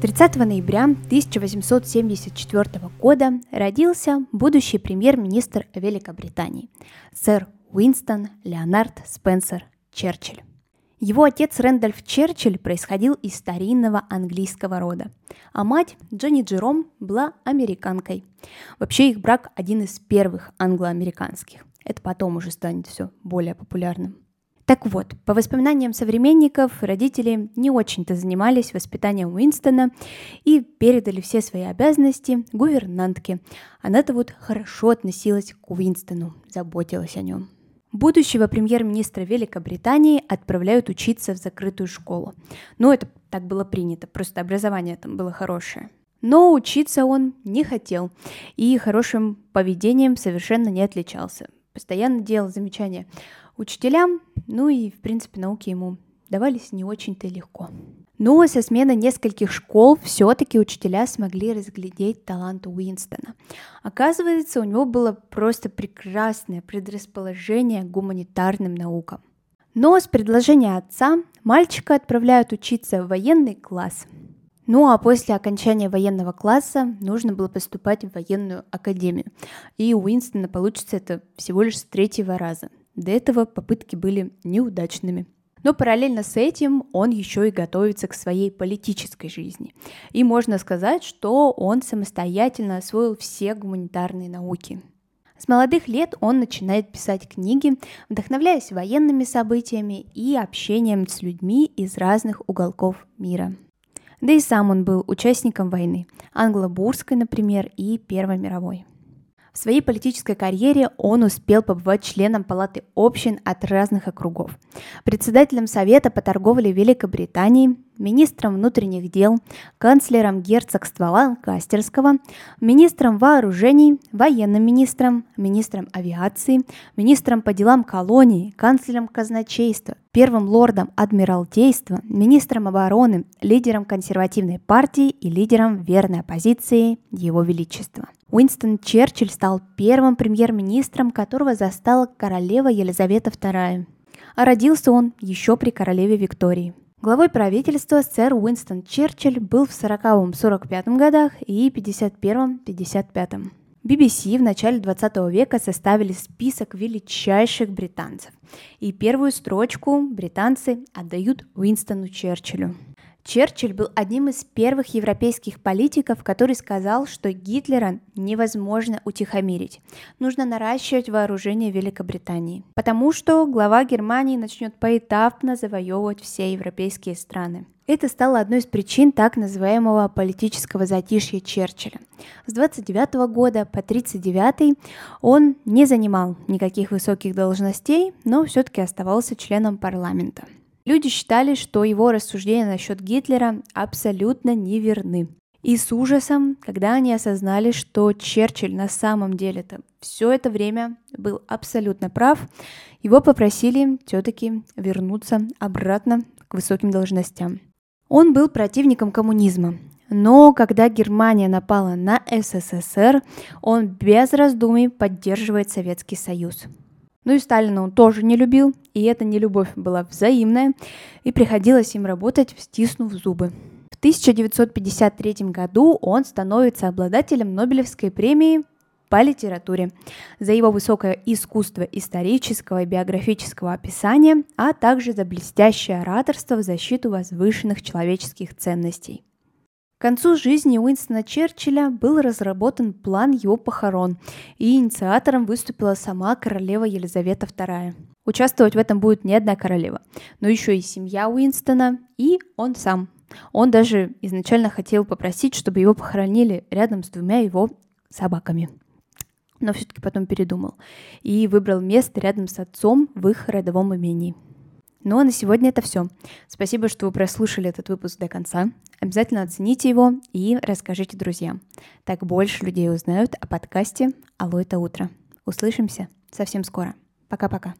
30 ноября 1874 года родился будущий премьер-министр Великобритании, сэр Уинстон Леонард Спенсер Черчилль. Его отец Рэндольф Черчилль происходил из старинного английского рода, а мать Дженни Джером была американкой. Вообще их брак один из первых англо-американских. Это потом уже станет все более популярным. Так вот, по воспоминаниям современников, родители не очень-то занимались воспитанием Уинстона и передали все свои обязанности гувернантке. Она-то вот хорошо относилась к Уинстону, заботилась о нем. Будущего премьер-министра Великобритании отправляют учиться в закрытую школу. Ну, это так было принято, просто образование там было хорошее. Но учиться он не хотел и хорошим поведением совершенно не отличался. Постоянно делал замечания учителям, ну и, в принципе, науки ему давались не очень-то легко. Но со смены нескольких школ все-таки учителя смогли разглядеть талант Уинстона. Оказывается, у него было просто прекрасное предрасположение к гуманитарным наукам. Но с предложения отца мальчика отправляют учиться в военный класс. Ну а после окончания военного класса нужно было поступать в военную академию. И у Уинстона получится это всего лишь с третьего раза. До этого попытки были неудачными. Но параллельно с этим он еще и готовится к своей политической жизни. И можно сказать, что он самостоятельно освоил все гуманитарные науки. С молодых лет он начинает писать книги, вдохновляясь военными событиями и общением с людьми из разных уголков мира. Да и сам он был участником войны, англо-бурской, например, и Первой мировой. В своей политической карьере он успел побывать членом Палаты общин от разных округов, председателем Совета по торговле Великобритании, министром внутренних дел, канцлером герцогства Ланкастерского, министром вооружений, военным министром, министром авиации, министром по делам колонии, канцлером казначейства, первым лордом Адмиралтейства, министром обороны, лидером консервативной партии и лидером верной оппозиции Его Величества. Уинстон Черчилль стал первым премьер-министром, которого застала королева Елизавета II. А родился он еще при королеве Виктории. Главой правительства сэр Уинстон Черчилль был в 40-45 годах и 51-55. BBC в начале 20 века составили список величайших британцев. И первую строчку британцы отдают Уинстону Черчиллю. Черчилль был одним из первых европейских политиков, который сказал, что Гитлера невозможно утихомирить. Нужно наращивать вооружение Великобритании, потому что глава Германии начнет поэтапно завоевывать все европейские страны. Это стало одной из причин так называемого политического затишья Черчилля. С 29 года по 39 он не занимал никаких высоких должностей, но все-таки оставался членом парламента. Люди считали, что его рассуждения насчет Гитлера абсолютно неверны. И с ужасом, когда они осознали, что Черчилль на самом деле-то все это время был абсолютно прав, его попросили все-таки вернуться обратно к высоким должностям. Он был противником коммунизма, но когда Германия напала на СССР, он без раздумий поддерживает Советский Союз. Ну и Сталина он тоже не любил, и эта нелюбовь была взаимная, и приходилось им работать, стиснув зубы. В 1953 году он становится обладателем Нобелевской премии по литературе за его высокое искусство исторического и биографического описания, а также за блестящее ораторство в защиту возвышенных человеческих ценностей. К концу жизни Уинстона Черчилля был разработан план его похорон, и инициатором выступила сама королева Елизавета II. Участвовать в этом будет не одна королева, но еще и семья Уинстона и он сам. Он даже изначально хотел попросить, чтобы его похоронили рядом с двумя его собаками. Но все-таки потом передумал и выбрал место рядом с отцом в их родовом имении. Ну а на сегодня это все. Спасибо, что вы прослушали этот выпуск до конца. Обязательно оцените его и расскажите друзьям. Так больше людей узнают о подкасте «Алло, это утро». Услышимся совсем скоро. Пока-пока.